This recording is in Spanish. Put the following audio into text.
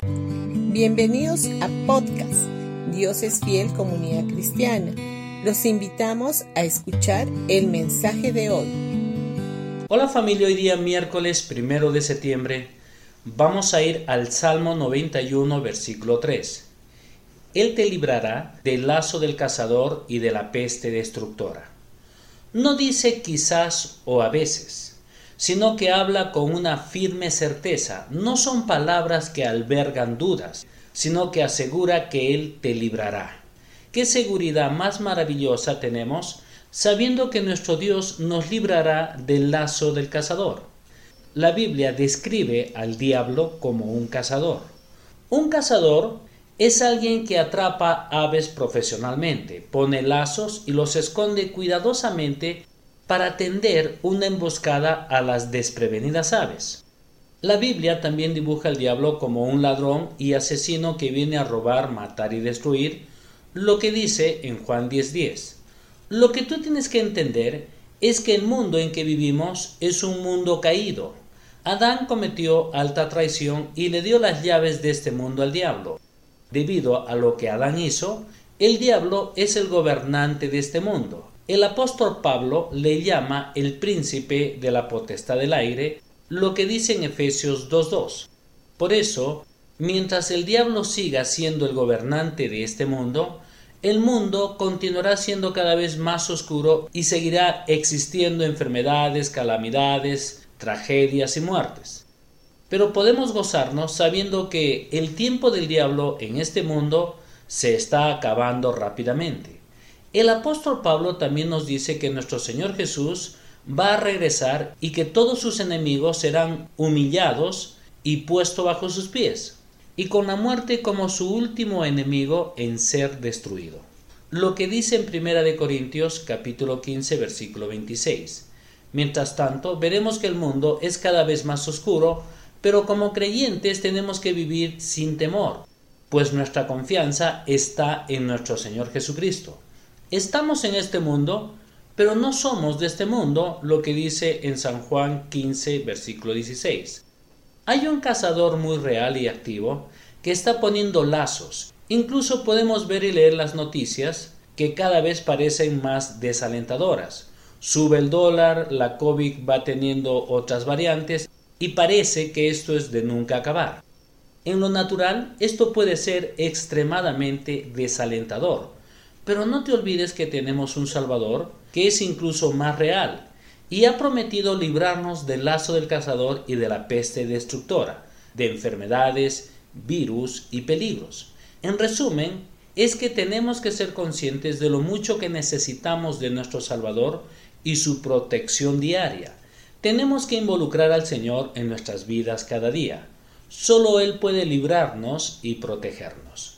Bienvenidos a podcast Dios es fiel comunidad cristiana. Los invitamos a escuchar el mensaje de hoy. Hola familia, hoy día miércoles primero de septiembre vamos a ir al Salmo 91 versículo 3. Él te librará del lazo del cazador y de la peste destructora. No dice quizás o a veces, sino que habla con una firme certeza. No son palabras que albergan dudas, sino que asegura que Él te librará. ¿Qué seguridad más maravillosa tenemos sabiendo que nuestro Dios nos librará del lazo del cazador? La Biblia describe al diablo como un cazador. Un cazador es alguien que atrapa aves profesionalmente, pone lazos y los esconde cuidadosamente para tender una emboscada a las desprevenidas aves. La Biblia también dibuja al diablo como un ladrón y asesino que viene a robar, matar y destruir, lo que dice en Juan 10:10. Lo que tú tienes que entender es que el mundo en que vivimos es un mundo caído. Adán cometió alta traición y le dio las llaves de este mundo al diablo. Debido a lo que Adán hizo, el diablo es el gobernante de este mundo. El apóstol Pablo le llama el príncipe de la potestad del aire, lo que dice en Efesios 2.2. Por eso, mientras el diablo siga siendo el gobernante de este mundo, el mundo continuará siendo cada vez más oscuro y seguirá existiendo enfermedades, calamidades, tragedias y muertes. Pero podemos gozarnos sabiendo que el tiempo del diablo en este mundo se está acabando rápidamente. El apóstol Pablo también nos dice que nuestro Señor Jesús va a regresar y que todos sus enemigos serán humillados y puestos bajo sus pies, y con la muerte como su último enemigo en ser destruido. Lo que dice en Primera de Corintios capítulo 15 versículo 26. Mientras tanto, veremos que el mundo es cada vez más oscuro pero como creyentes tenemos que vivir sin temor, pues nuestra confianza está en nuestro Señor Jesucristo. Estamos en este mundo, pero no somos de este mundo, lo que dice en San Juan 15, versículo 16. Hay un cazador muy real y activo que está poniendo lazos. Incluso podemos ver y leer las noticias que cada vez parecen más desalentadoras. Sube el dólar, la COVID va teniendo otras variantes y parece que esto es de nunca acabar. En lo natural, esto puede ser extremadamente desalentador, pero no te olvides que tenemos un Salvador que es incluso más real y ha prometido librarnos del lazo del cazador y de la peste destructora, de enfermedades, virus y peligros. En resumen, es que tenemos que ser conscientes de lo mucho que necesitamos de nuestro Salvador y su protección diaria tenemos que involucrar al Señor en nuestras vidas cada día. Solo Él puede librarnos y protegernos.